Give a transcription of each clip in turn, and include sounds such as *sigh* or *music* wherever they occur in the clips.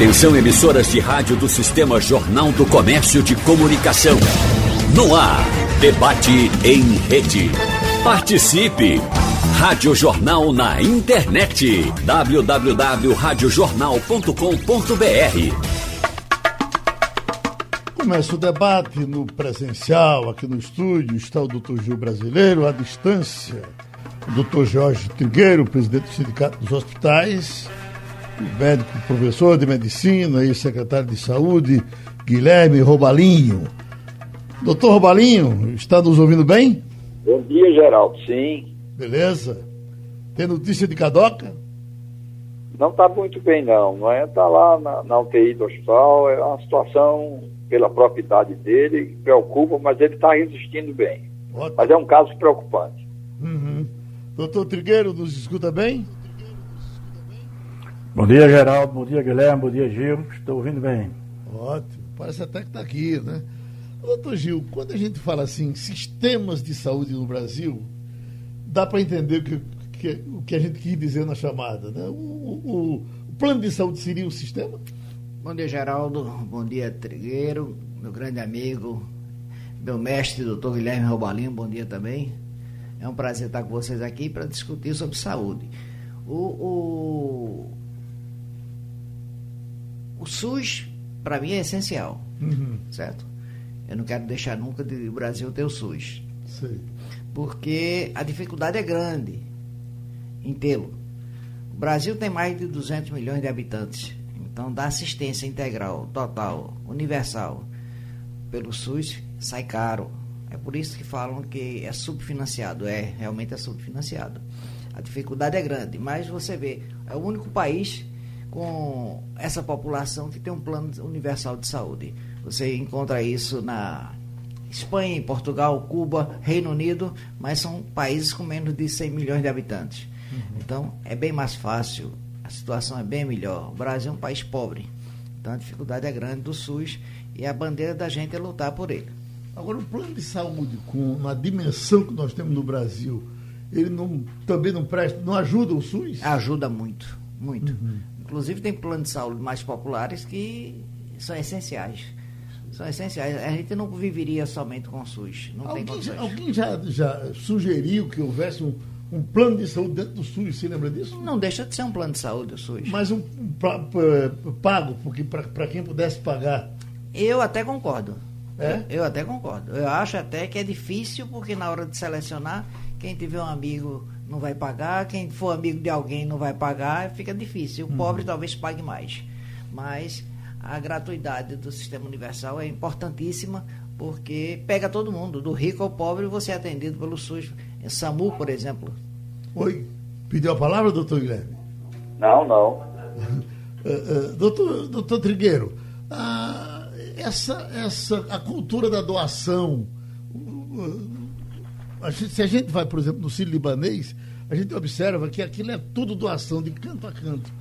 Atenção emissoras de rádio do Sistema Jornal do Comércio de Comunicação. No ar, debate em rede. Participe! Rádio Jornal na internet. www.radiojornal.com.br Começa o debate no presencial, aqui no estúdio, está o doutor Gil Brasileiro, à distância, o doutor Jorge Trigueiro, presidente do Sindicato dos Hospitais, médico, professor de medicina e secretário de saúde, Guilherme Robalinho. Doutor Robalinho, está nos ouvindo bem? Bom dia, Geraldo. Sim. Beleza. Tem notícia de Cadoca? Não está muito bem, não. Não é? Está lá na, na UTI do hospital. É uma situação, pela própria idade dele, preocupa, mas ele está resistindo bem. Ótimo. Mas é um caso preocupante. Uhum. Doutor Trigueiro, nos escuta bem? Bom dia, Geraldo. Bom dia, Guilherme. Bom dia, Gil. Estou ouvindo bem. Ótimo. Parece até que está aqui, né? Doutor Gil, quando a gente fala assim, sistemas de saúde no Brasil, dá para entender o que, que, o que a gente quis dizer na chamada, né? O, o, o plano de saúde seria um sistema? Bom dia, Geraldo. Bom dia, Trigueiro, meu grande amigo, meu mestre, doutor Guilherme Robalinho. Bom dia também. É um prazer estar com vocês aqui para discutir sobre saúde. o, o o SUS, para mim, é essencial. Uhum. Certo? Eu não quero deixar nunca de o Brasil ter o SUS. Sim. Porque a dificuldade é grande em tê-lo. O Brasil tem mais de 200 milhões de habitantes. Então, dar assistência integral, total, universal, pelo SUS, sai caro. É por isso que falam que é subfinanciado. É, realmente é subfinanciado. A dificuldade é grande, mas você vê, é o único país com essa população que tem um plano universal de saúde. Você encontra isso na Espanha, Portugal, Cuba, Reino Unido, mas são países com menos de 100 milhões de habitantes. Uhum. Então, é bem mais fácil, a situação é bem melhor. O Brasil é um país pobre, então a dificuldade é grande do SUS e a bandeira da gente é lutar por ele. Agora, o plano de saúde, com a dimensão que nós temos no Brasil, ele não, também não presta, não ajuda o SUS? Ajuda muito, muito. Uhum. Inclusive tem planos de saúde mais populares que são essenciais. São essenciais. A gente não viveria somente com o SUS. Não alguém tem já, alguém já, já sugeriu que houvesse um, um plano de saúde dentro do SUS, você lembra disso? Não deixa de ser um plano de saúde o SUS. Mas um, um pago, porque para quem pudesse pagar. Eu até concordo. É? Eu, eu, até concordo. Eu acho até que é difícil, porque na hora de selecionar, quem tiver um amigo não vai pagar, quem for amigo de alguém não vai pagar, fica difícil. O uhum. pobre talvez pague mais. Mas a gratuidade do sistema universal é importantíssima porque pega todo mundo, do rico ao pobre, você é atendido pelo SUS. SAMU, por exemplo. Oi, pediu a palavra, doutor Guilherme? Não, não. uh, *laughs* uh, doutor, doutor Trigueiro, uh, essa, essa, a cultura da doação, a gente, se a gente vai, por exemplo, no Sírio Libanês, a gente observa que aquilo é tudo doação de canto a canto.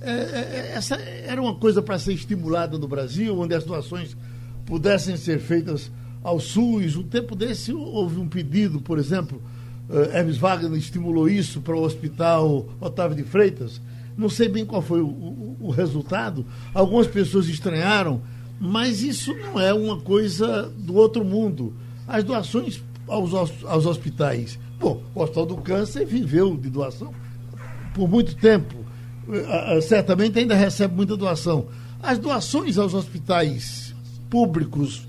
É, é, é essa era uma coisa para ser estimulada no Brasil, onde as doações pudessem ser feitas ao SUS. Um tempo desse houve um pedido, por exemplo, uh, Hermes Wagner estimulou isso para o Hospital Otávio de Freitas. Não sei bem qual foi o, o, o resultado. Algumas pessoas estranharam, mas isso não é uma coisa do outro mundo. As doações aos, aos hospitais Bom, o Hospital do Câncer viveu de doação por muito tempo. Certamente ainda recebe muita doação. As doações aos hospitais públicos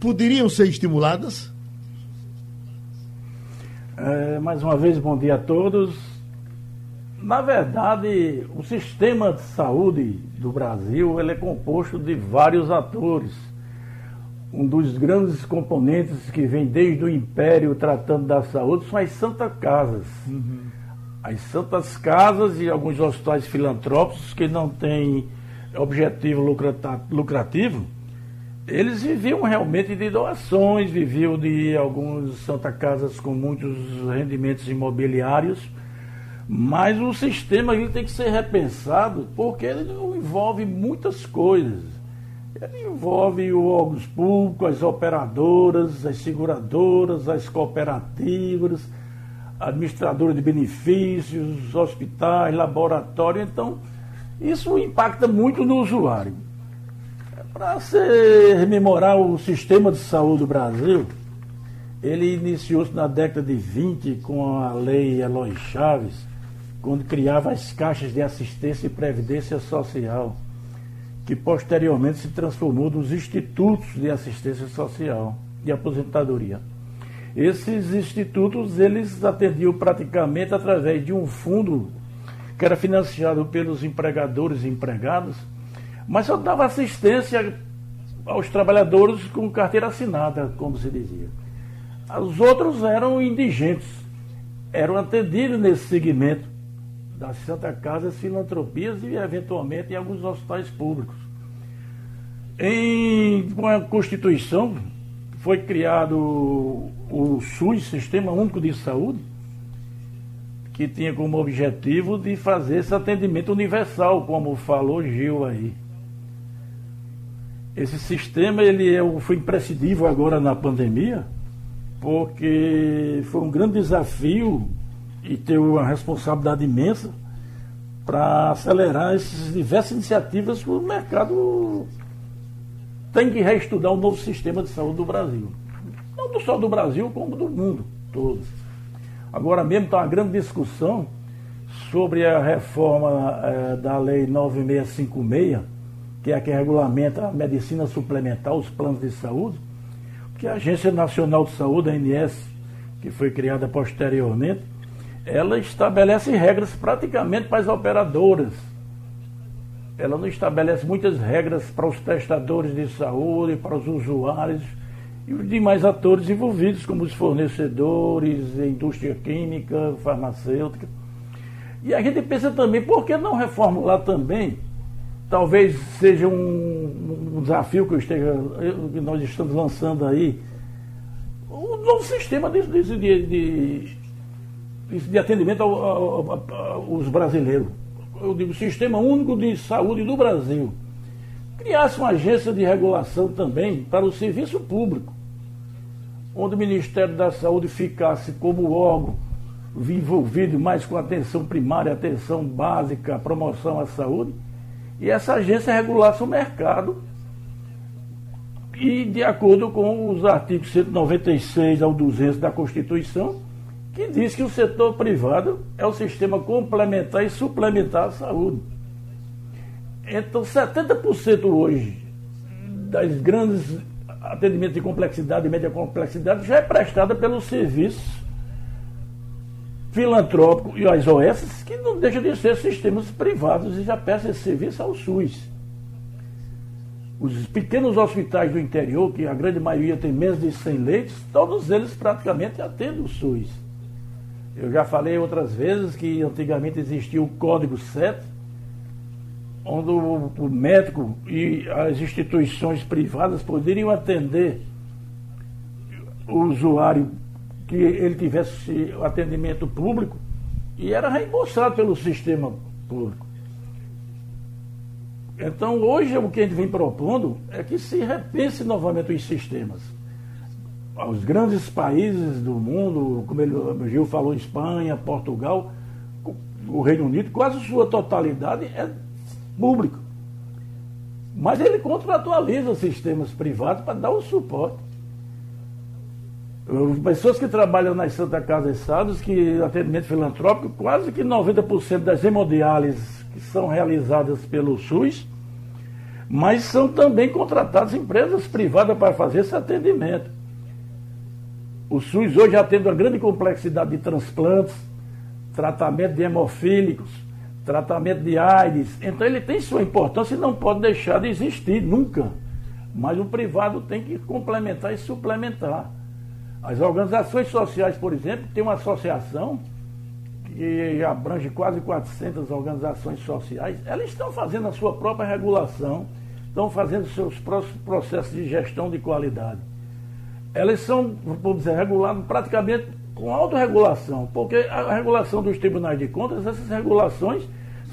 poderiam ser estimuladas? É, mais uma vez, bom dia a todos. Na verdade, o sistema de saúde do Brasil ele é composto de vários atores um dos grandes componentes que vem desde o Império tratando da saúde são as Santas Casas. Uhum. As Santas Casas e alguns hospitais filantrópicos que não têm objetivo lucrativo, eles viviam realmente de doações, viviam de alguns Santa Casas com muitos rendimentos imobiliários, mas o sistema ele tem que ser repensado porque ele envolve muitas coisas ele envolve os órgãos públicos, as operadoras, as seguradoras, as cooperativas, administradores de benefícios, hospitais, laboratórios. Então, Isso impacta muito no usuário. Para se rememorar o sistema de saúde do Brasil, ele iniciou-se na década de 20 com a lei Eloy Chaves, quando criava as caixas de assistência e previdência social, que posteriormente se transformou nos institutos de assistência social e aposentadoria. Esses institutos eles atendiam praticamente através de um fundo que era financiado pelos empregadores e empregados mas só dava assistência aos trabalhadores com carteira assinada, como se dizia. Os outros eram indigentes, eram atendidos nesse segmento das Santa Casas, filantropias e, eventualmente, em alguns hospitais públicos. Em uma Constituição, foi criado o SUS, Sistema Único de Saúde, que tinha como objetivo de fazer esse atendimento universal, como falou Gil aí. Esse sistema ele é, foi imprescindível agora na pandemia, porque foi um grande desafio e ter uma responsabilidade imensa para acelerar essas diversas iniciativas que o mercado tem que reestudar o novo sistema de saúde do Brasil. Não só do Brasil, como do mundo todo. Agora mesmo está uma grande discussão sobre a reforma eh, da Lei 9656, que é a que regulamenta a medicina suplementar, os planos de saúde, que a Agência Nacional de Saúde, a ANS, que foi criada posteriormente, ela estabelece regras praticamente para as operadoras. Ela não estabelece muitas regras para os prestadores de saúde, para os usuários e os demais atores envolvidos, como os fornecedores, indústria química, farmacêutica. E a gente pensa também, por que não reformular também talvez seja um, um desafio que, esteja, que nós estamos lançando aí, um novo sistema de, de, de, de atendimento aos brasileiros. Eu digo, Sistema Único de Saúde do Brasil. Criasse uma agência de regulação também para o serviço público, onde o Ministério da Saúde ficasse como órgão envolvido mais com atenção primária, atenção básica, promoção à saúde e essa agência regulasse o mercado e de acordo com os artigos 196 ao 200 da Constituição, que diz que o setor privado é o sistema complementar e suplementar à saúde. Então, 70% hoje das grandes atendimentos de complexidade e média complexidade já é prestada pelos serviços filantrópico e as OS, que não deixam de ser sistemas privados e já prestam esse serviço ao SUS. Os pequenos hospitais do interior, que a grande maioria tem menos de 100 leitos, todos eles praticamente atendem o SUS. Eu já falei outras vezes que antigamente existia o Código 7, onde o, médico e as instituições privadas poderiam atender o usuário que ele tivesse atendimento público e era reembolsado pelo sistema público. Então, hoje, o que a gente vem propondo é que se repense novamente os sistemas. Os grandes países do mundo, como ele, o Gil falou, Espanha, Portugal, o Reino Unido, quase sua totalidade é público. Mas ele contratualiza sistemas privados para dar o suporte. Pessoas que trabalham nas Santa Casa e Sados, que atendimento filantrópico, quase que 90% das hemodiálises que são realizadas pelo SUS, mas são também contratadas empresas privadas para fazer esse atendimento. O SUS hoje atende uma grande complexidade de transplantes, tratamento de hemofílicos, tratamento de AIDS. Então ele tem sua importância e não pode deixar de existir, nunca. Mas o privado tem que complementar e suplementar. As organizações sociais, por exemplo, tem uma associação que abrange quase 400 organizações sociais, elas estão fazendo a sua própria regulação, estão fazendo seus processos de gestão de qualidade. Elas são, vamos dizer, reguladas praticamente com autorregulação, porque a regulação dos tribunais de contas, essas regulações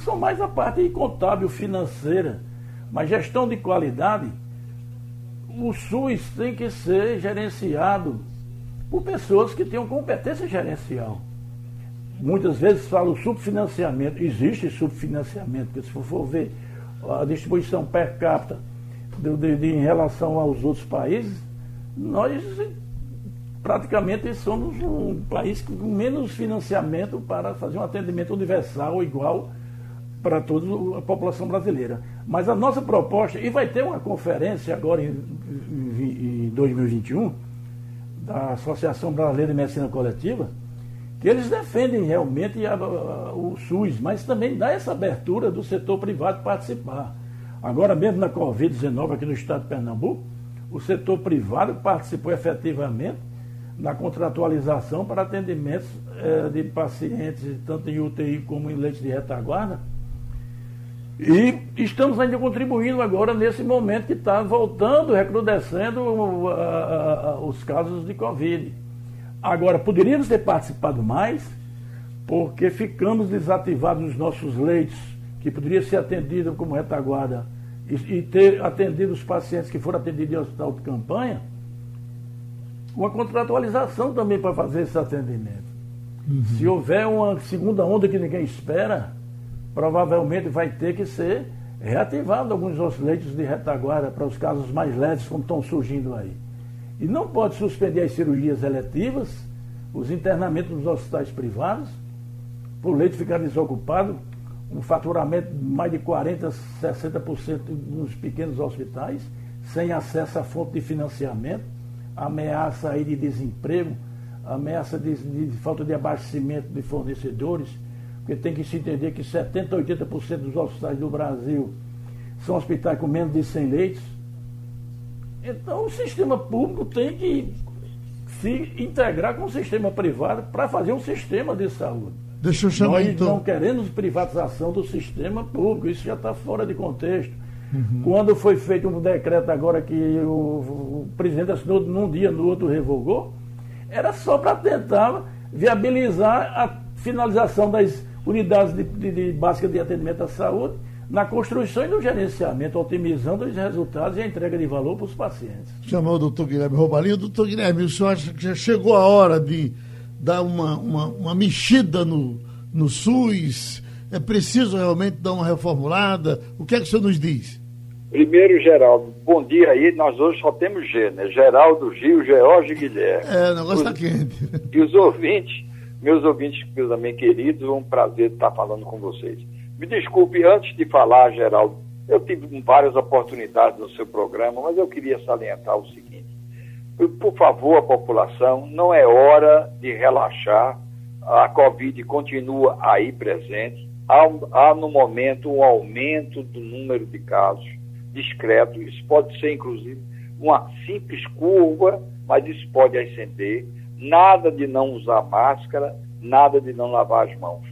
são mais a parte contábil, financeira, mas gestão de qualidade, o SUS tem que ser gerenciado por pessoas que tenham competência gerencial. muitas vezes falam subfinanciamento. Existe subfinanciamento, porque se for ver a distribuição per capita de, de, de, em relação aos outros países, nós praticamente somos um país com menos financiamento para fazer um atendimento universal igual para toda a população brasileira. Mas a nossa proposta, e vai ter uma conferência agora em, em, em 2021, da Associação Brasileira de Medicina Coletiva, que eles defendem realmente a, a, o SUS, mas também dá essa abertura do setor privado participar. Agora mesmo na Covid-19 aqui no estado de Pernambuco, o setor privado participou efetivamente na contratualização para atendimentos eh, de pacientes, tanto em UTI como em leite de retaguarda. E estamos ainda contribuindo agora nesse momento que está voltando, recrudescendo uh, uh, os casos de Covid. Agora, poderíamos ter participado mais, porque ficamos desativados nos nossos leitos, que poderia ser atendido como retaguarda, e, e ter atendido os pacientes que foram atendidos em hospital de campanha, uma contratualização também para fazer esse atendimento. Uhum. Se houver uma segunda onda que ninguém espera, provavelmente vai ter que ser reativado alguns leitos de retaguarda para os casos mais leves, como estão surgindo aí. E não pode suspender as cirurgias eletivas, os internamentos nos hospitais privados, por leito ficar desocupado, um faturamento mais de 40%, 60% nos pequenos hospitais, sem acesso à fonte de financiamento, ameaça aí de desemprego, ameaça de, de falta de abastecimento de fornecedores, porque tem que se entender que 70%, 80% dos hospitais do Brasil são hospitais com menos de 100 leitos, então o sistema público tem que se integrar com o sistema privado para fazer um sistema de saúde. Deixa eu chamar Nós então. não queremos privatização do sistema público, isso já está fora de contexto. Uhum. Quando foi feito um decreto agora que o, o presidente assinou num dia, no outro revogou, era só para tentar viabilizar a finalização das unidades de, de, de básicas de atendimento à saúde na construção e no gerenciamento, otimizando os resultados e a entrega de valor para os pacientes. Chamou o doutor Guilherme Roubalinho. Doutor Guilherme, o senhor acha que já chegou a hora de dar uma, uma, uma mexida no, no SUS? É preciso realmente dar uma reformulada? O que é que o senhor nos diz? Primeiro, Geraldo, bom dia aí. Nós hoje só temos G, né? Geraldo, Gil, George e Guilherme. É, o negócio está quente. *laughs* E os ouvintes, meus ouvintes também queridos, é um prazer estar falando com vocês. Me desculpe, antes de falar, Geraldo, eu tive várias oportunidades no seu programa, mas eu queria salientar o seguinte. Por favor, a população, não é hora de relaxar. A Covid continua aí presente. Há, há no momento um aumento do número de casos discreto. Isso pode ser, inclusive, uma simples curva, mas isso pode ascender. Nada de não usar máscara, nada de não lavar as mãos.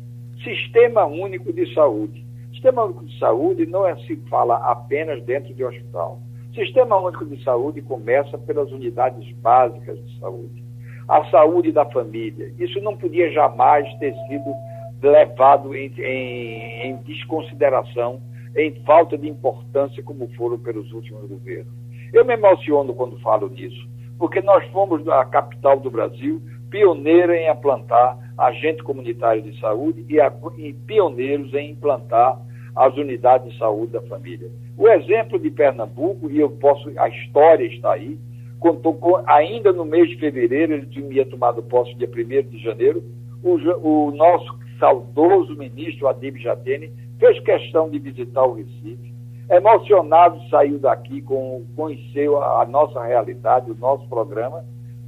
Sistema Único de Saúde. Sistema Único de Saúde não é se fala apenas dentro de hospital. Sistema Único de Saúde começa pelas unidades básicas de saúde. A saúde da família. Isso não podia jamais ter sido levado em, em, em desconsideração, em falta de importância, como foram pelos últimos governos. Eu me emociono quando falo nisso, porque nós fomos a capital do Brasil pioneira em implantar agente comunitário de saúde e, a, e pioneiros em implantar as unidades de saúde da família. O exemplo de Pernambuco, e eu posso, a história está aí, contou com, ainda no mês de fevereiro, ele tinha tomado posse dia 1 de janeiro, o, o nosso saudoso ministro Adib Jatene fez questão de visitar o Recife, emocionado saiu daqui, com, conheceu a, a nossa realidade, o nosso programa,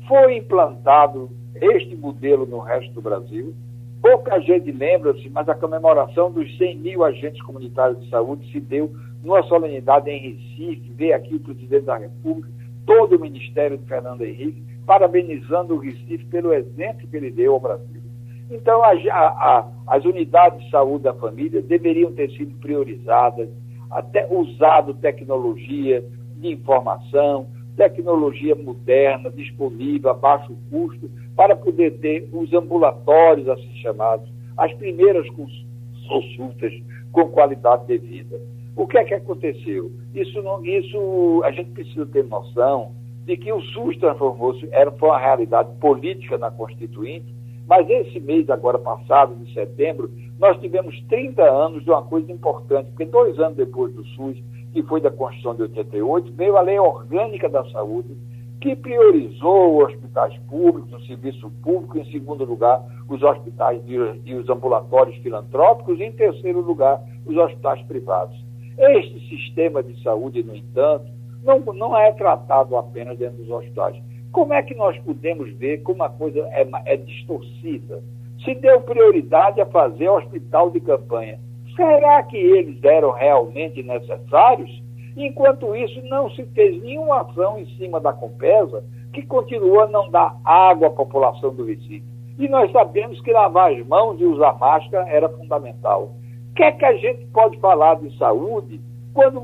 foi implantado este modelo no resto do Brasil. Pouca gente lembra-se, mas a comemoração dos 100 mil agentes comunitários de saúde se deu numa solenidade em Recife, veio aqui o presidente da República, todo o Ministério de Fernando Henrique, parabenizando o Recife pelo exemplo que ele deu ao Brasil. Então, a, a, as unidades de saúde da família deveriam ter sido priorizadas, até usado tecnologia de informação, tecnologia moderna, disponível, a baixo custo, para poder ter os ambulatórios, assim chamados, as primeiras consultas com qualidade de vida. O que é que aconteceu? Isso, não, isso a gente precisa ter noção de que o SUS transformou-se, era, foi uma realidade política na Constituinte, Mas esse mês agora passado, de setembro, nós tivemos 30 anos de uma coisa importante, porque dois anos depois do SUS, que foi da Constituição de 88, veio a Lei Orgânica da Saúde, que priorizou os hospitais públicos, o serviço público, em segundo lugar, os hospitais e os ambulatórios filantrópicos, e em terceiro lugar, os hospitais privados. Este sistema de saúde, no entanto, não, não é tratado apenas dentro dos hospitais. Como é que nós podemos ver como a coisa é, é distorcida? Se deu prioridade a fazer hospital de campanha, será que eles eram realmente necessários? Enquanto isso, não se fez nenhuma ação em cima da Compesa, que continua a não dar água à população do Recife. E nós sabemos que lavar as mãos e usar máscara era fundamental. Que é que a gente pode falar de saúde quando,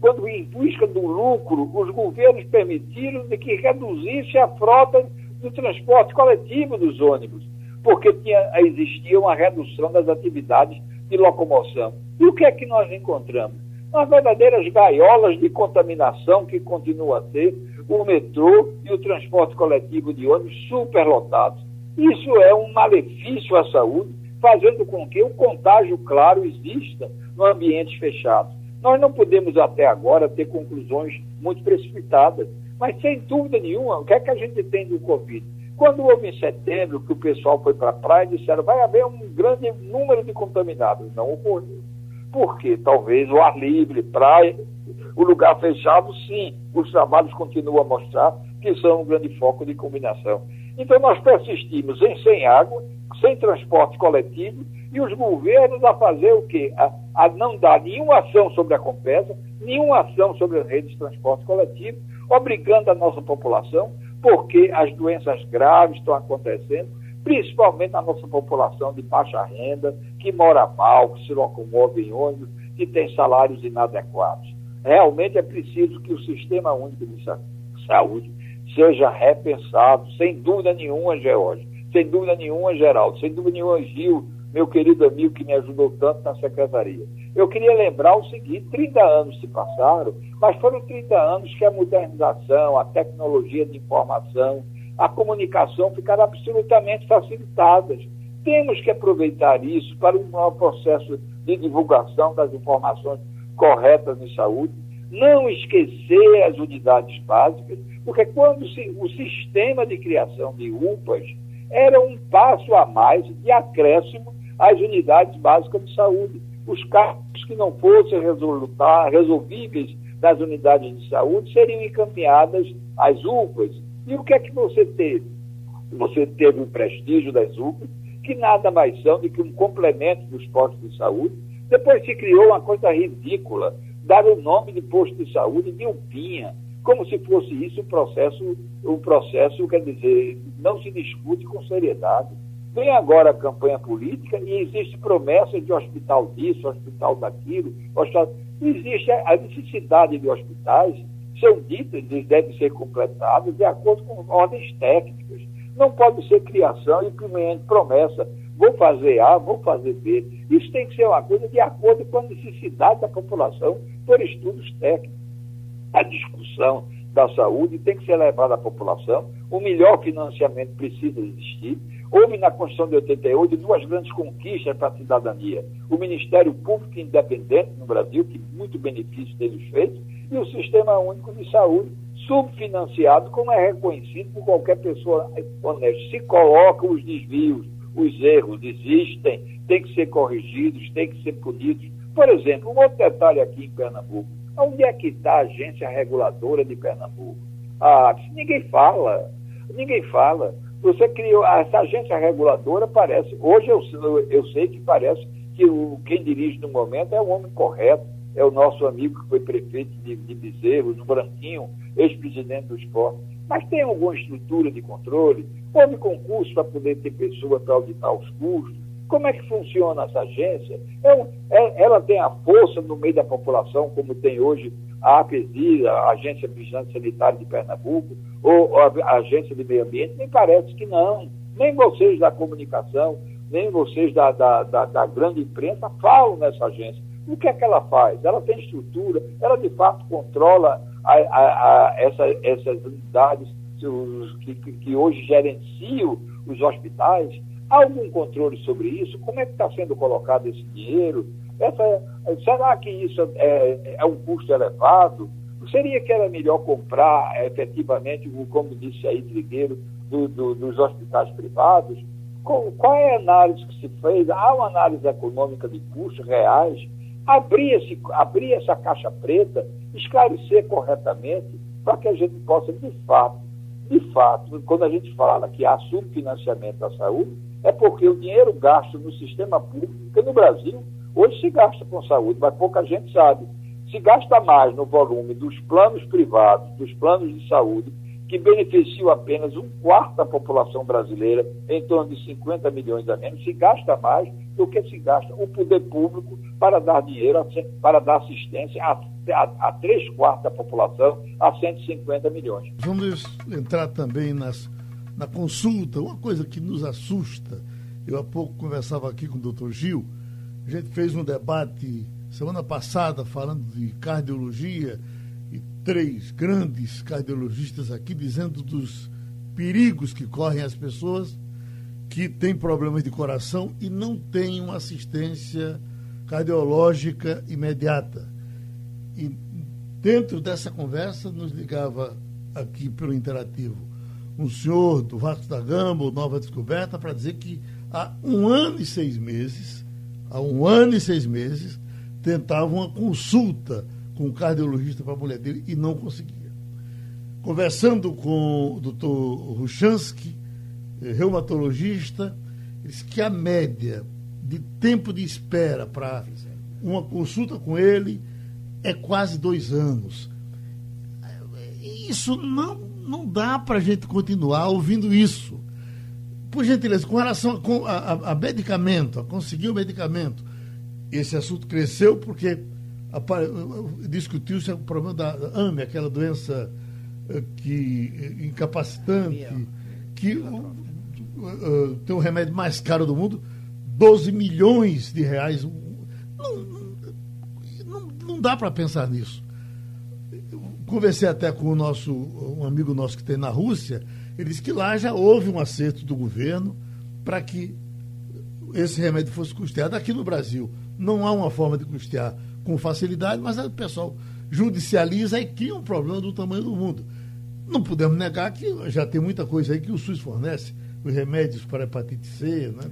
quando em busca do lucro, os governos permitiram de que reduzisse a frota do transporte coletivo dos ônibus, porque tinha, existia uma redução das atividades de locomoção. E o que é que nós encontramos? Umas verdadeiras gaiolas de contaminação que continua a ter o metrô e o transporte coletivo de ônibus superlotados. Isso é um malefício à saúde, fazendo com que o contágio, claro, exista no ambiente fechado. Nós não podemos até agora ter conclusões muito precipitadas, mas sem dúvida nenhuma, o que é que a gente tem do Covid? Quando houve em setembro que o pessoal foi para a praia e disseram vai haver um grande número de contaminados, não ocorreu. Por quê? Talvez o ar livre, praia, o lugar fechado, sim, os trabalhos continuam a mostrar que são um grande foco de combinação. Então nós persistimos em sem água, sem transporte coletivo e os governos a fazer o quê? A, a não dar nenhuma ação sobre a Compesa, nenhuma ação sobre as redes de transporte coletivo, obrigando a nossa população, porque as doenças graves estão acontecendo, principalmente na nossa população de baixa renda, que mora mal, que se locomove em ônibus, que tem salários inadequados. Realmente é preciso que o Sistema Único de Saúde seja repensado, sem dúvida nenhuma, George, sem dúvida nenhuma, Geraldo, sem dúvida nenhuma, Gil, meu querido amigo que me ajudou tanto na secretaria. Eu queria lembrar o seguinte: 30 anos se passaram, mas foram 30 anos que a modernização, a tecnologia de informação, a comunicação ficaram absolutamente facilitadas. Temos que aproveitar isso para um novo processo de divulgação das informações corretas em saúde, não esquecer as unidades básicas, porque quando o sistema de criação de UPAs era um passo a mais de acréscimo às unidades básicas de saúde. Os casos que não fossem resolvíveis nas unidades de saúde seriam encaminhadas às UPAs. E o que é que você teve? Você teve o prestígio das UPAs, que nada mais são do que um complemento dos postos de saúde. Depois se criou uma coisa ridícula, dar o nome de posto de saúde de UPinha, como se fosse isso um processo, um processo, quer dizer, não se discute com seriedade. Vem agora a campanha política e existe promessa de hospital disso, hospital daquilo. Hospital... Existe a necessidade de hospitais, são ditas e devem ser completadas de acordo com ordens técnicas. Não pode ser criação e primeiramente promessa. Vou fazer A, vou fazer B. Isso tem que ser uma coisa de acordo com a necessidade da população por estudos técnicos. A discussão da saúde tem que ser levada à população. O melhor financiamento precisa existir Houve na Constituição de 88 duas grandes conquistas para a cidadania. O Ministério Público Independente no Brasil, que muito benefício deles fez, e o Sistema Único de Saúde, subfinanciado, como é reconhecido por qualquer pessoa honesta. Se colocam os desvios, os erros, existem, têm que ser corrigidos, têm que ser punidos. Por exemplo, um outro detalhe aqui em Pernambuco. Onde é que está a agência reguladora de Pernambuco? Ah, ninguém fala. Ninguém fala. Você criou, essa agência reguladora parece, hoje eu, eu sei que parece que o, quem dirige no momento é o homem correto, é o nosso amigo que foi prefeito de, de Bezerros, o Branquinho, ex-presidente do esporte. Mas tem alguma estrutura de controle? Houve concurso para poder ter pessoa para auditar os custos? Como é que funciona essa agência? É, é, ela tem a força no meio da população, como tem hoje a APESI, a Agência Vigilante Sanitária de Pernambuco, ou a Agência de Meio Ambiente? Me parece que não. Nem vocês da comunicação, nem vocês da, da, da, da grande imprensa falam nessa agência. O que é que ela faz? Ela tem estrutura, ela de fato controla a, a, a essa, essas unidades que, que, que hoje gerenciam os hospitais, Há algum controle sobre isso? Como é que está sendo colocado esse dinheiro? Essa, será que isso é, é um custo elevado? Seria que era melhor comprar efetivamente, como disse aí Trigueiro, do, do, dos hospitais privados? Qual, qual, é a análise que se fez? Há uma análise econômica de custos reais? Abrir, esse, abrir essa caixa preta, esclarecer corretamente, para que a gente possa, de fato, de fato, quando a gente fala que há subfinanciamento da saúde, é porque o dinheiro gasto no sistema público, porque no Brasil, hoje se gasta com saúde, mas pouca gente sabe. Se gasta mais no volume dos planos privados, dos planos de saúde, que beneficiam apenas um quarto da população brasileira, em torno de 50 milhões a menos, se gasta mais do que se gasta o poder público para dar dinheiro, para dar assistência a, a, a três quartos da população, a 150 milhões. Vamos entrar também nas, na consulta, uma coisa que nos assusta. Eu há pouco conversava aqui com o doutor Gil, a gente fez um debate semana passada falando de cardiologia e três grandes cardiologistas aqui dizendo dos perigos que correm as pessoas que têm problemas de coração e não têm uma assistência cardiológica imediata. E dentro dessa conversa nos ligava aqui pelo interativo um senhor do Vasco da Gama, Nova Descoberta, para dizer que há um ano e seis meses, há um ano e seis meses, tentava uma consulta com o cardiologista para a mulher dele e não conseguia. Conversando com o doutor Ruchansky, eh, reumatologista, disse que a média de tempo de espera para uma consulta com ele é quase dois anos. Isso não, não dá para a gente continuar ouvindo isso. Por gentileza, com relação a, a, a medicamento, a conseguir o medicamento, esse assunto cresceu porque discutiu-se o problema da AME, aquela doença eh, que eh, incapacitante, que uh, tem o remédio mais caro do mundo, 12 milhões de reais. Não, não, não dá para pensar nisso. Conversei até com o nosso, um amigo nosso que tem na Rússia, ele disse que lá já houve um acerto do governo para que esse remédio fosse custeado. Aqui no Brasil, não há uma forma de custear com facilidade, mas o pessoal judicializa e cria um problema do tamanho do mundo. Não podemos negar que já tem muita coisa aí que o SUS fornece, os remédios para hepatite C, né,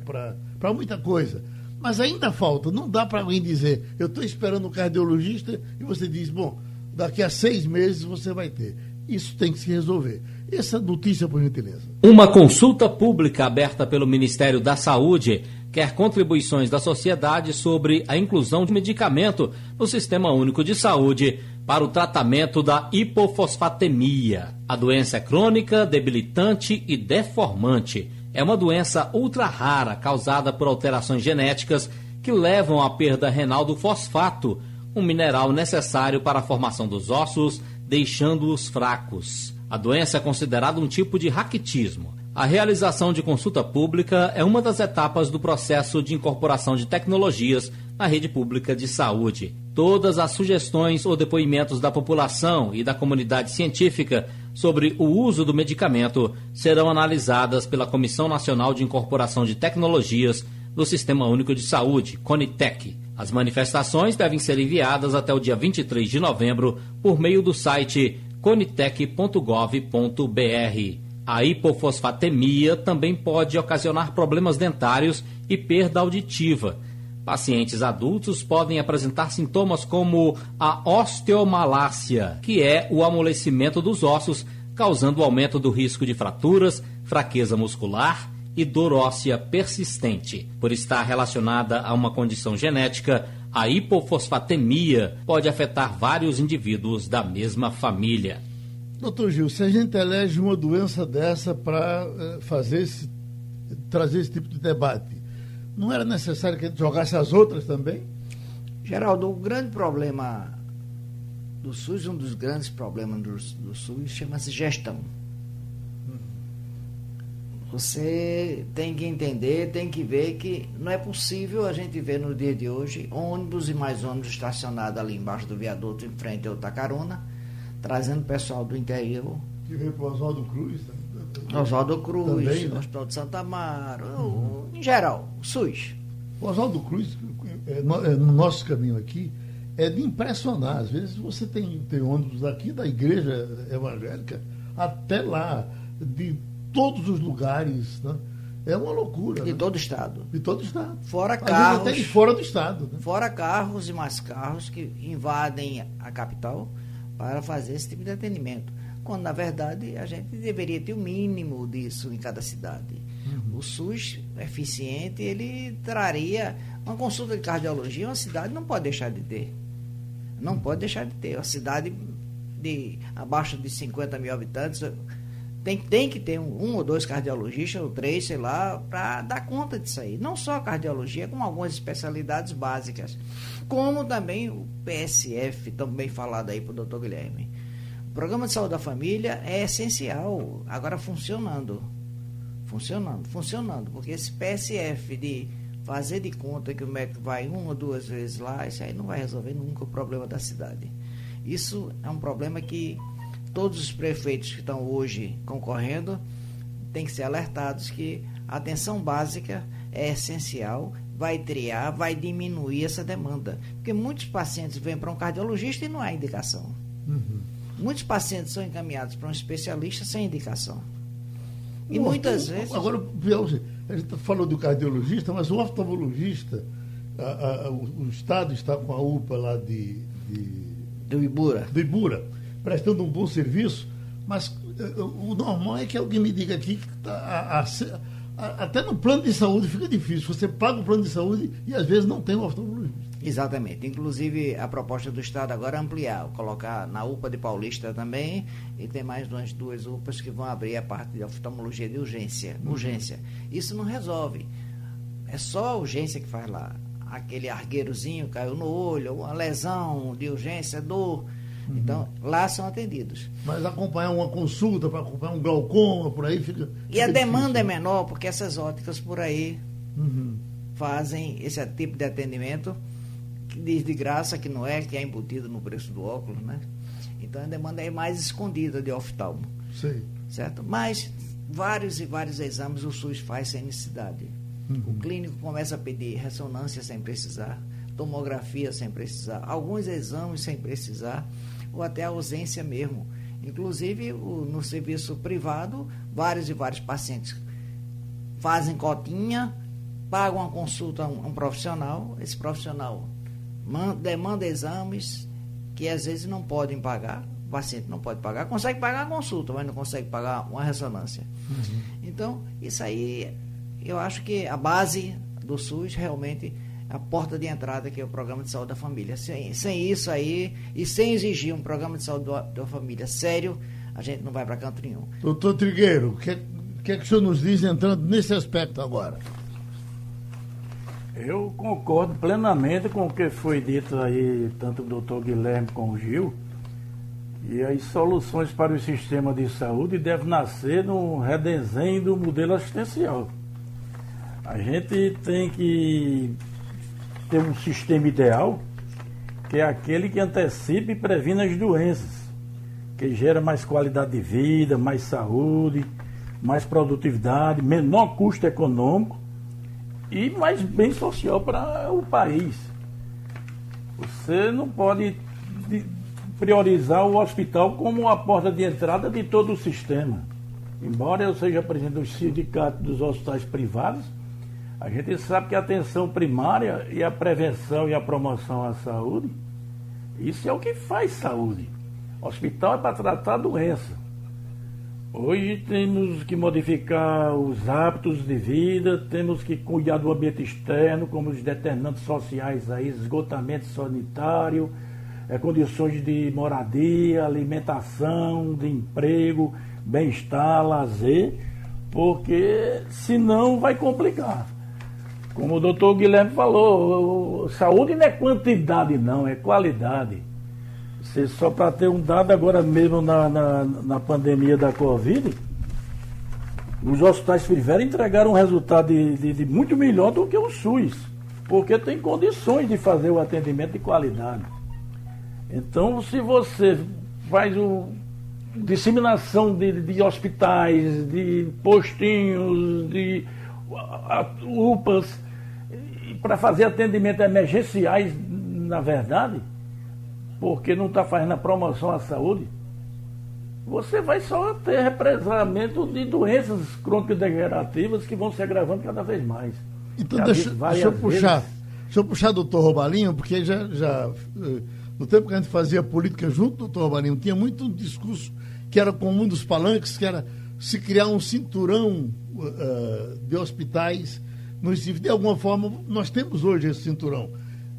para muita coisa. Mas ainda falta, não dá para alguém dizer, eu estou esperando o um cardiologista e você diz, bom, daqui a seis meses você vai ter. Isso tem que se resolver. Essa notícia, por gentileza. Uma consulta pública aberta pelo Ministério da Saúde quer contribuições da sociedade sobre a inclusão de medicamento no Sistema Único de Saúde para o tratamento da hipofosfatemia. A doença é crônica, debilitante e deformante. É uma doença ultra rara causada por alterações genéticas que levam à perda renal do fosfato, um mineral necessário para a formação dos ossos, deixando-os fracos. A doença é considerada um tipo de raquitismo. A realização de consulta pública é uma das etapas do processo de incorporação de tecnologias na rede pública de saúde. Todas as sugestões ou depoimentos da população e da comunidade científica sobre o uso do medicamento serão analisadas pela Comissão Nacional de Incorporação de Tecnologias do Sistema Único de Saúde, CONITEC. As manifestações devem ser enviadas até o dia 23 de novembro por meio do site conitec.gov.br. A hipofosfatemia também pode ocasionar problemas dentários e perda auditiva. Pacientes adultos podem apresentar sintomas como a osteomalácia, que é o amolecimento dos ossos, causando aumento do risco de fraturas, fraqueza muscular e dor óssea persistente. Por estar relacionada a uma condição genética, a hipofosfatemia pode afetar vários indivíduos da mesma família. Doutor Gil, se a gente elege uma doença dessa para eh, fazer esse, trazer esse tipo de debate, não era necessário que a gente jogasse as outras também? Geraldo, o grande problema do SUS, um dos grandes problemas do, do SUS, chama-se gestão. Você tem que entender, tem que ver que não é possível a gente ver no dia de hoje ônibus e mais ônibus estacionados ali embaixo do viaduto em frente ao Tacaruna trazendo pessoal do interior. Que veio para o Oswaldo Cruz. Né? Oswaldo Cruz, Também, né? Hospital de Santa Amaro. Uhum. em geral, o SUS. O Oswaldo Cruz, é, é, no nosso caminho aqui, é de impressionar. Às vezes você tem, tem ônibus aqui da igreja evangélica até lá, de todos os lugares. Né? É uma loucura. De né? todo o estado. De todo o estado. Fora Às carros. Até de fora do estado. Né? Fora carros e mais carros que invadem a capital para fazer esse tipo de atendimento. Quando, na verdade, a gente deveria ter o mínimo disso em cada cidade. Uhum. O SUS eficiente, ele traria uma consulta de cardiologia, uma cidade não pode deixar de ter. Não pode deixar de ter. Uma cidade de abaixo de 50 mil habitantes tem, tem que ter um, um ou dois cardiologistas, ou três, sei lá, para dar conta disso aí. Não só cardiologia, como algumas especialidades básicas. Como também o PSF, também falado aí para o doutor Guilherme. O programa de saúde da família é essencial, agora funcionando. Funcionando, funcionando, porque esse PSF de fazer de conta que o médico vai uma ou duas vezes lá, isso aí não vai resolver nunca o problema da cidade. Isso é um problema que todos os prefeitos que estão hoje concorrendo têm que ser alertados que a atenção básica é essencial, vai triar, vai diminuir essa demanda. Porque muitos pacientes vêm para um cardiologista e não há indicação. Uhum. Muitos pacientes são encaminhados para um especialista sem indicação. E muitas vezes. Agora, a gente falou do cardiologista, mas o oftalmologista, a, a, o, o, Estado está com a UPA lá de, de. do Ibura. Do Ibura prestando um bom serviço, mas eh, o normal é que alguém me diga aqui que tá, a, a, a, até no plano de saúde fica difícil. Você paga o plano de saúde e às vezes não tem o oftalmologista. Exatamente. Inclusive, a proposta do Estado agora é ampliar, colocar na UPA de Paulista também, e tem mais umas duas UPAs que vão abrir a parte de oftalmologia de urgência. Uhum. urgência. Isso não resolve. É só a urgência que faz lá. Aquele argueirozinho caiu no olho, uma lesão de urgência, dor Uhum. Então, lá são atendidos. Mas acompanhar uma consulta, para acompanhar um glaucoma, por aí fica. E a demanda é menor, porque essas óticas por aí uhum. fazem esse tipo de atendimento que diz de graça que não é, que é embutido no preço do óculos, né? Então a demanda é mais escondida de oftalmo. Sim. Certo? Mas vários e vários exames o SUS faz sem necessidade. Uhum. O clínico começa a pedir ressonância sem precisar, tomografia sem precisar, alguns exames sem precisar ou até ausência mesmo. Inclusive, o, no serviço privado, vários e vários pacientes fazem cotinha, pagam uma consulta a um, um profissional, esse profissional manda, demanda exames que às vezes não podem pagar, o paciente não pode pagar, consegue pagar a consulta, mas não consegue pagar uma ressonância. Uhum. Então, isso aí, eu acho que a base do SUS realmente a porta de entrada que é o programa de saúde da família. Sem, sem isso aí, e sem exigir um programa de saúde da família sério, a gente não vai para canto nenhum. Doutor Trigueiro, o que, que, é que o senhor nos diz entrando nesse aspecto agora? Eu concordo plenamente com o que foi dito aí, tanto o doutor Guilherme como o Gil, e as soluções para o sistema de saúde devem nascer no redesenho do modelo assistencial. A gente tem que ter um sistema ideal, que é aquele que antecipe e previne as doenças, que gera mais qualidade de vida, mais saúde, mais produtividade, menor custo econômico e mais bem social para o país. Você não pode priorizar o hospital como a porta de entrada de todo o sistema. Embora eu seja presidente do sindicato dos hospitais privados, a gente sabe que a atenção primária e a prevenção e a promoção à saúde, isso é o que faz saúde. hospital é para tratar doença. Hoje temos que modificar os hábitos de vida, temos que cuidar do ambiente externo, como os determinantes sociais aí, esgotamento sanitário, é, condições de moradia, alimentação, de emprego, bem-estar, lazer, porque senão vai complicar. Como o doutor Guilherme falou, saúde não é quantidade, não, é qualidade. Você, só para ter um dado agora mesmo na, na, na, pandemia da Covid, os hospitais privados entregaram um resultado de, de, de muito melhor do que o SUS, porque tem condições de fazer o atendimento de qualidade. Então, se você faz o disseminação de, de hospitais, de postinhos, de UPAs, para fazer atendimento emergenciais, na verdade, porque não está fazendo a promoção à saúde, você vai só ter represamento de doenças crônico-degenerativas que vão se agravando cada vez mais. Então, já deixa, deixa, eu puxar, vezes... deixa eu puxar doutor Robalinho, porque já, já eh, no tempo que a gente fazia política junto, doutor Robalinho, tinha muito um discurso que era comum dos palanques, que era se criar um cinturão uh, de hospitais no Recife. De alguma forma, nós temos hoje esse cinturão.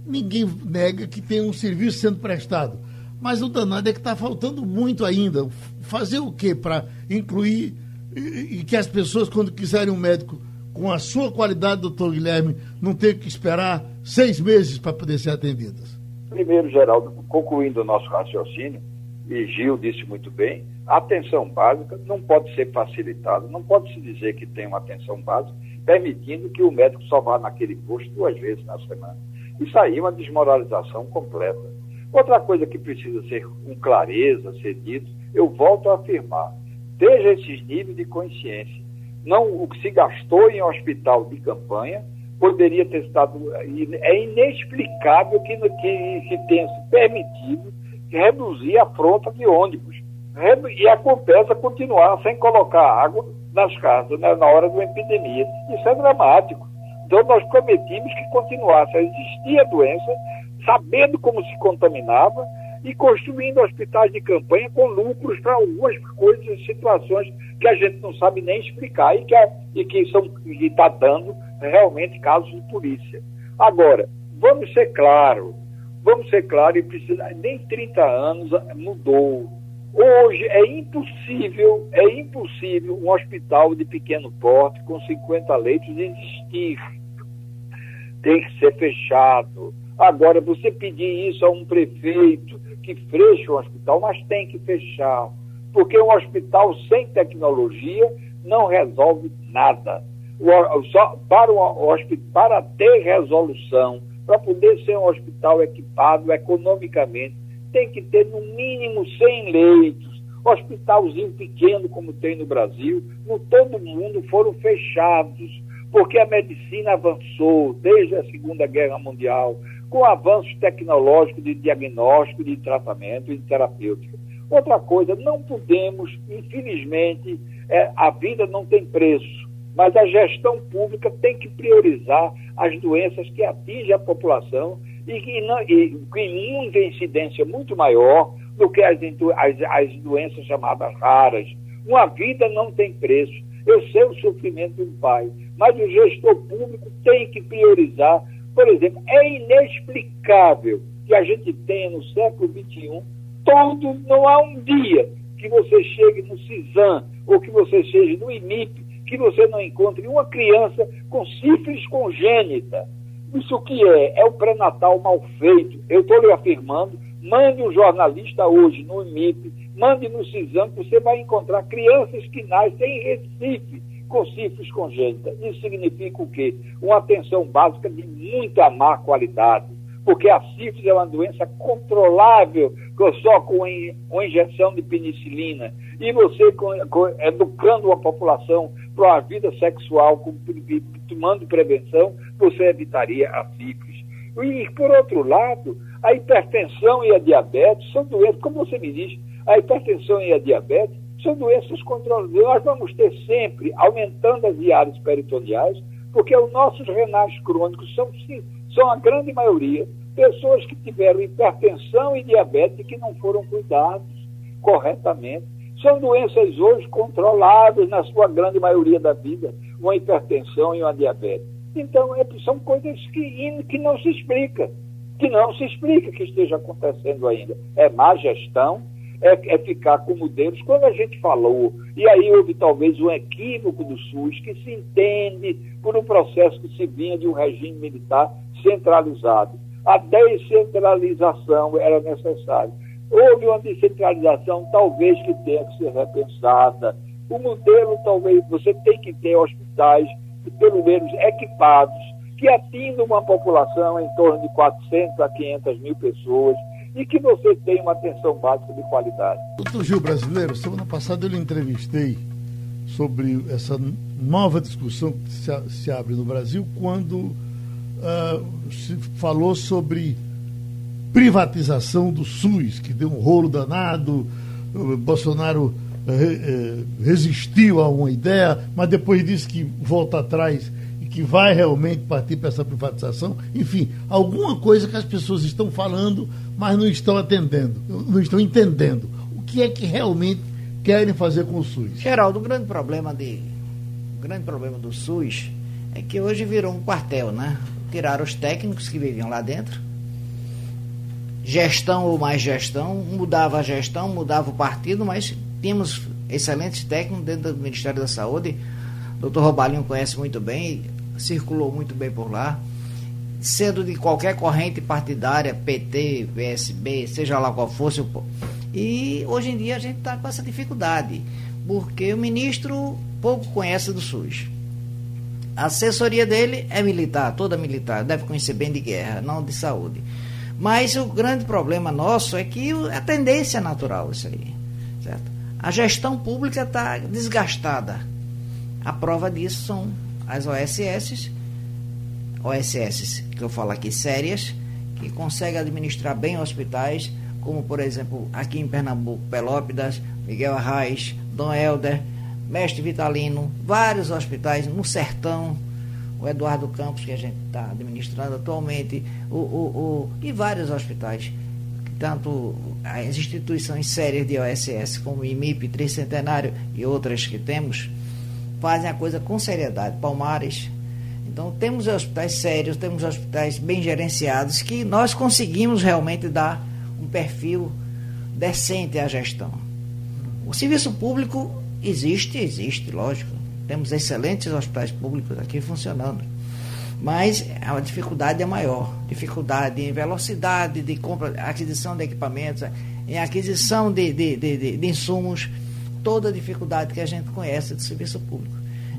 Ninguém nega que tem um serviço sendo prestado. Mas o danado é que está faltando muito ainda. Fazer o quê para incluir e, que as pessoas, quando quiserem um médico com a sua qualidade, doutor Guilherme, não tenham que esperar seis meses para poder ser atendidas? Primeiro, Geraldo, concluindo o nosso raciocínio, e Gil disse muito bem, a atenção básica não pode ser facilitada, não pode se dizer que tem uma atenção básica, permitindo que o médico só vá naquele posto duas vezes na semana. Isso aí é uma desmoralização completa. Outra coisa que precisa ser com clareza, ser dito, eu volto a afirmar, desde esses níveis de consciência. Não o que se gastou em hospital de campanha poderia ter estado. É inexplicável que, que se tenha se permitido reduzir a frota de ônibus e a Compesa continuar sem colocar água nas casas né, na hora de uma epidemia. Isso é dramático. Então nós prometimos que continuasse a existir a doença, sabendo como se contaminava e construindo hospitais de campanha com lucros para algumas coisas, situações que a gente não sabe nem explicar e que, é, e está dando realmente casos de polícia. Agora, vamos ser claros, vamos ser claros e precisa, nem 30 anos mudou Hoje é impossível, é impossível um hospital de pequeno porte com 50 leitos existir. Tem que ser fechado. Agora, você pedir isso a um prefeito que feche o hospital, mas tem que fechar. Porque um hospital sem tecnologia não resolve nada. O, só, para, o, para ter resolução, para poder ser um hospital equipado economicamente, tem que ter no mínimo 100 leitos. Hospitalzinho pequeno, como tem no Brasil, no todo mundo foram fechados, porque a medicina avançou desde a Segunda Guerra Mundial, com avanços tecnológicos de diagnóstico, de tratamento e de terapêutica. Outra coisa, não podemos, infelizmente, é, a vida não tem preço, mas a gestão pública tem que priorizar as doenças que atingem a população e que, não, e, que incidência muito maior do que as, as, as doenças chamadas raras. Uma vida não tem preço. Eu sei o sofrimento do pai, mas o gestor público tem que priorizar. Por exemplo, é inexplicável que a gente tenha no século XXI todo, não há um dia que você chegue no CISAM ou que você seja no IMIP que você não encontre uma criança com sífilis congênita isso que é? É o pré-natal mal feito. Eu estou lhe afirmando, mande um jornalista hoje no IMIP, mande no CISAM, que você vai encontrar crianças que nascem em Recife com sífilis congênita. Isso significa o quê? Uma atenção básica de muita má qualidade, porque a sífilis é uma doença controlável só com uma injeção de penicilina. E você, educando a população para uma vida sexual, tomando prevenção, você evitaria a sífilis. E, por outro lado, a hipertensão e a diabetes são doenças, como você me diz, a hipertensão e a diabetes são doenças controladas. Nós vamos ter sempre, aumentando as viárias peritoneais, porque os nossos renais crônicos são, são a grande maioria pessoas que tiveram hipertensão e diabetes que não foram cuidados corretamente. São doenças hoje controladas na sua grande maioria da vida, uma hipertensão e uma diabetes. Então, é, são coisas que, que não se explica, que não se explica que esteja acontecendo ainda. É má gestão, é, é, ficar com modelos. Quando a gente falou, e aí houve talvez um equívoco do SUS, que se entende por um processo que se vinha de um regime militar centralizado. A descentralização era necessária. Houve uma descentralização, talvez que tenha que ser repensada. O modelo, talvez, você tem que ter hospitais pelo menos equipados, que atingam uma população em torno de 400 a 500 mil pessoas e que você tenha uma atenção básica de qualidade. Doutor Gil Brasileiro, semana passada eu lhe entrevistei sobre essa nova discussão que se, se abre no Brasil quando uh, se falou sobre privatização do SUS, que deu um rolo danado. O Bolsonaro uh, resistiu a uma ideia, mas depois disse que volta atrás que vai realmente partir para essa privatização. Enfim, alguma coisa que as pessoas estão falando, mas não estão atendendo, não estão entendendo. O que é que realmente querem fazer com o SUS? Geraldo, o grande problema de o grande problema do SUS é que hoje virou um quartel, né? Tiraram os técnicos que viviam lá dentro. Gestão ou mais gestão, mudava a gestão, mudava o partido, mas tínhamos excelentes técnicos dentro do Ministério da Saúde. O doutor Robalinho conhece muito bem, circulou muito bem por lá. Sendo de qualquer corrente partidária, PT, PSB, seja lá qual fosse e hoje em dia a gente está com essa dificuldade, porque o ministro pouco conhece do SUS. A assessoria dele é militar, toda militar, deve conhecer bem de guerra, não de saúde. Mas o grande problema nosso é que a tendência é natural isso aí, certo? A gestão pública está desgastada. A prova disso são as OSS, OSS que eu falo aqui sérias, que conseguem administrar bem hospitais, como por exemplo aqui em Pernambuco, Pelópidas, Miguel Arraes, Dom Helder, Mestre Vitalino, vários hospitais no Sertão, o Eduardo Campos, que a gente está administrando atualmente, o, o, o, e vários hospitais, tanto as instituições sérias de OSS, como o IMIP, Tricentenário e outras que temos, fazem a coisa com seriedade. Palmares. Então, temos hospitais sérios, temos hospitais bem gerenciados, que nós conseguimos realmente dar um perfil decente à gestão. O serviço público existe, existe, lógico. Temos excelentes hospitais públicos aqui funcionando. Mas a dificuldade é maior. Dificuldade em velocidade de compra, aquisição de equipamentos, em aquisição de, de, de, de insumos, toda a dificuldade que a gente conhece do serviço público.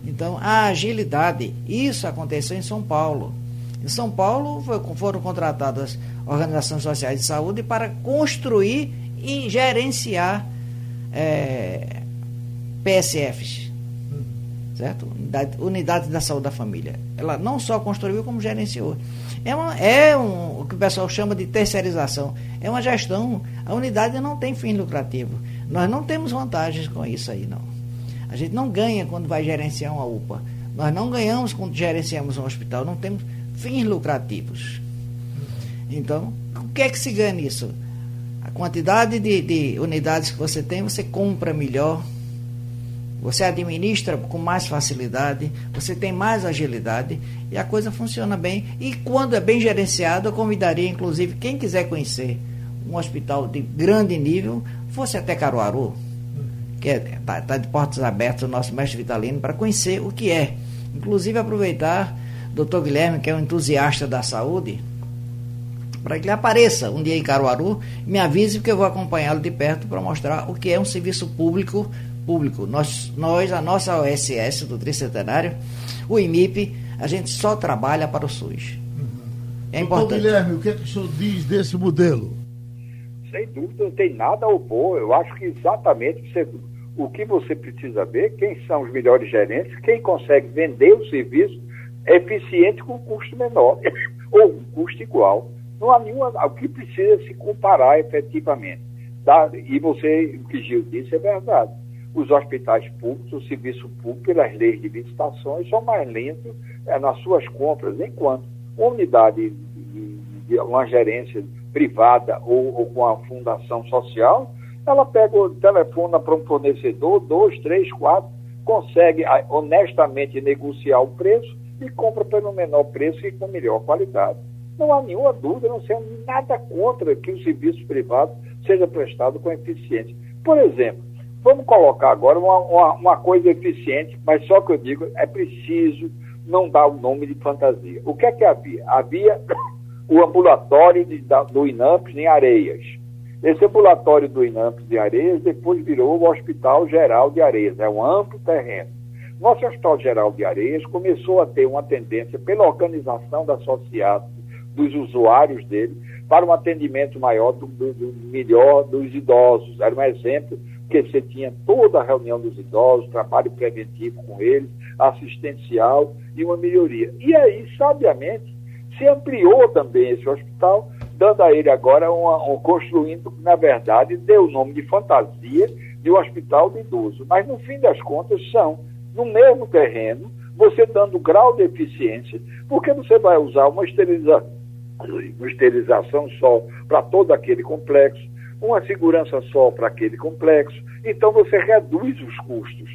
Então, a agilidade, isso aconteceu em São Paulo. Em São Paulo foram contratadas organizações sociais de saúde para construir e gerenciar é, PSFs, certo? Unidade, Unidade da Saúde da Família. Ela não só construiu, como gerenciou. É, uma, é um, o que o pessoal chama de terceirização. É uma gestão. A unidade não tem fim lucrativo. Nós não temos vantagens com isso aí, não. A gente não ganha quando vai gerenciar uma UPA. Nós não ganhamos quando gerenciamos um hospital. Não temos fins lucrativos. Então, o que é que se ganha nisso? A quantidade de, de unidades que você tem, você compra melhor, você administra com mais facilidade, você tem mais agilidade e a coisa funciona bem. E quando é bem gerenciado, eu convidaria, inclusive, quem quiser conhecer um hospital de grande nível, fosse até Caruaru, que está é, tá, de portas abertas o nosso mestre Vitalino, para conhecer o que é. Inclusive aproveitar, doutor Guilherme, que é um entusiasta da saúde, para que ele apareça um dia em Caruaru, me avise porque eu vou acompanhá-lo de perto para mostrar o que é um serviço público público. Nós, nós, a nossa OSS do Tricentenário, o IMIP, a gente só trabalha para o SUS. É importante. Guilherme, o que, é que o senhor diz desse modelo? Sem dúvida, não tem nada a opor. Eu acho que exatamente você, o que você precisa ver, quem são os melhores gerentes, quem consegue vender o serviço eficiente com custo menor *laughs* ou um custo igual. Não há nenhuma. O que precisa se comparar efetivamente. E você, o que Gil disse é verdade. Os hospitais públicos, o serviço público, pelas leis de licitações, são mais lentos é, nas suas compras, enquanto uma unidade de, de uma gerência privada ou, ou, com a fundação social, ela pega o telefone para um fornecedor, dois, três, quatro, consegue ah, honestamente negociar o preço e compra pelo menor preço e com melhor qualidade. Não há nenhuma dúvida, não sei nada contra que o serviço privado seja prestado com eficiência. Por exemplo, vamos colocar agora uma, uma, uma, coisa eficiente, mas só que eu digo, é preciso não dar o nome de fantasia. O que é que havia? Havia *coughs* o ambulatório de, da, do INAMPS em Areias. Esse ambulatório do INAMPS em Areias depois virou o Hospital Geral de Areias, é um amplo terreno. Nosso Hospital Geral de Areias começou a ter uma tendência pela organização da associados dos usuários dele para um atendimento maior, do, do, do, melhor dos idosos. Era um exemplo que você tinha toda a reunião dos idosos, trabalho preventivo com eles, assistencial e uma melhoria. E aí, sabiamente, se ampliou também esse hospital, dando a ele agora uma, um, construindo, na verdade, deu o nome de fantasia de um hospital de idoso. Mas no fim das contas são no mesmo terreno, você dando grau de eficiência, porque você vai usar uma esterilização, uma esterilização só para todo aquele complexo, uma segurança só para aquele complexo, então você reduz os custos.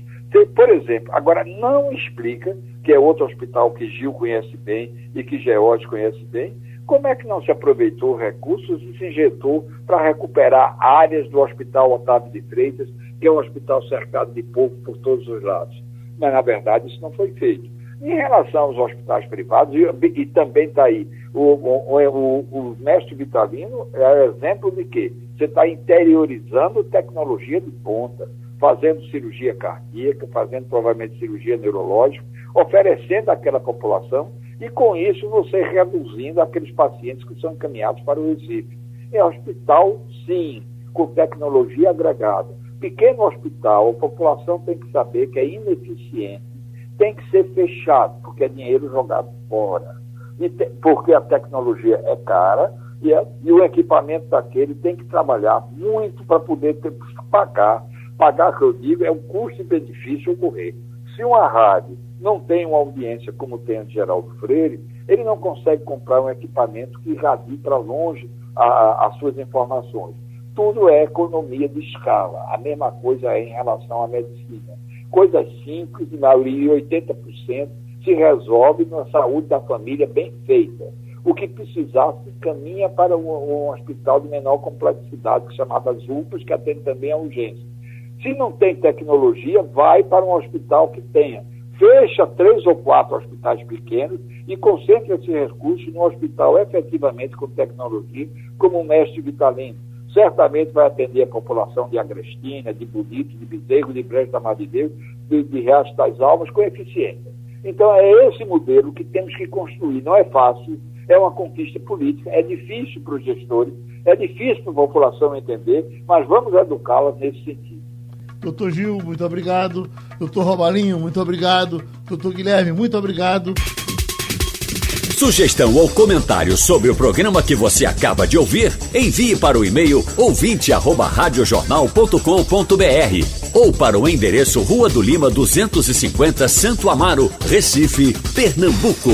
Por exemplo, agora não explica, que é outro hospital que Gil conhece bem e que George conhece bem, como é que não se aproveitou recursos e se injetou para recuperar áreas do Hospital Otávio de Freitas, que é um hospital cercado de povo por todos os lados? Mas, na verdade, isso não foi feito. Em relação aos hospitais privados, e, e também está aí, o, o, o, o, mestre Vitalino é exemplo de que você está interiorizando tecnologia de ponta, fazendo cirurgia cardíaca, fazendo provavelmente cirurgia neurológica, oferecendo àquela população e com isso você reduzindo aqueles pacientes que são encaminhados para o Recife. É hospital, sim, com tecnologia agregada. Pequeno hospital, a população tem que saber que é ineficiente, tem que ser fechado, porque é dinheiro jogado fora. Te, porque a tecnologia é cara e, é, e, o equipamento daquele tem que trabalhar muito para poder ter, pagar. Pagar, que eu digo, é um custo e benefício ocorrer. Se uma rádio não tem uma audiência como tem a de Geraldo Freire, ele não consegue comprar um equipamento que irradie para longe as suas informações. Tudo é economia de escala. A mesma coisa é em relação à medicina. Coisas simples, na maioria 80%, se resolve na saúde da família bem feita. O que precisar se caminha para um, um hospital de menor complexidade, que é chamado as UPAs, que atende também a urgência. Se não tem tecnologia, vai para um hospital que tenha fecha três ou quatro hospitais pequenos e concentra esses recursos no hospital efetivamente com tecnologia, como o mestre Vitalino. Certamente vai atender a população de Agrestina, de Bonito, de Bezerro, de Brejo da Madre de Deus, de, de Riacho das Almas, com eficiência. Então é esse modelo que temos que construir. Não é fácil, é uma conquista política, é difícil para os gestores, é difícil para a população entender, mas vamos educá-la nesse sentido. Doutor Gil, muito obrigado. Doutor Robalinho, muito obrigado. Doutor Guilherme, muito obrigado. Sugestão ou comentário sobre o programa que você acaba de ouvir, envie para o e-mail ouvinte@radiojornal.com.br ou para o endereço Rua do Lima 250, Santo Amaro, Recife, Pernambuco.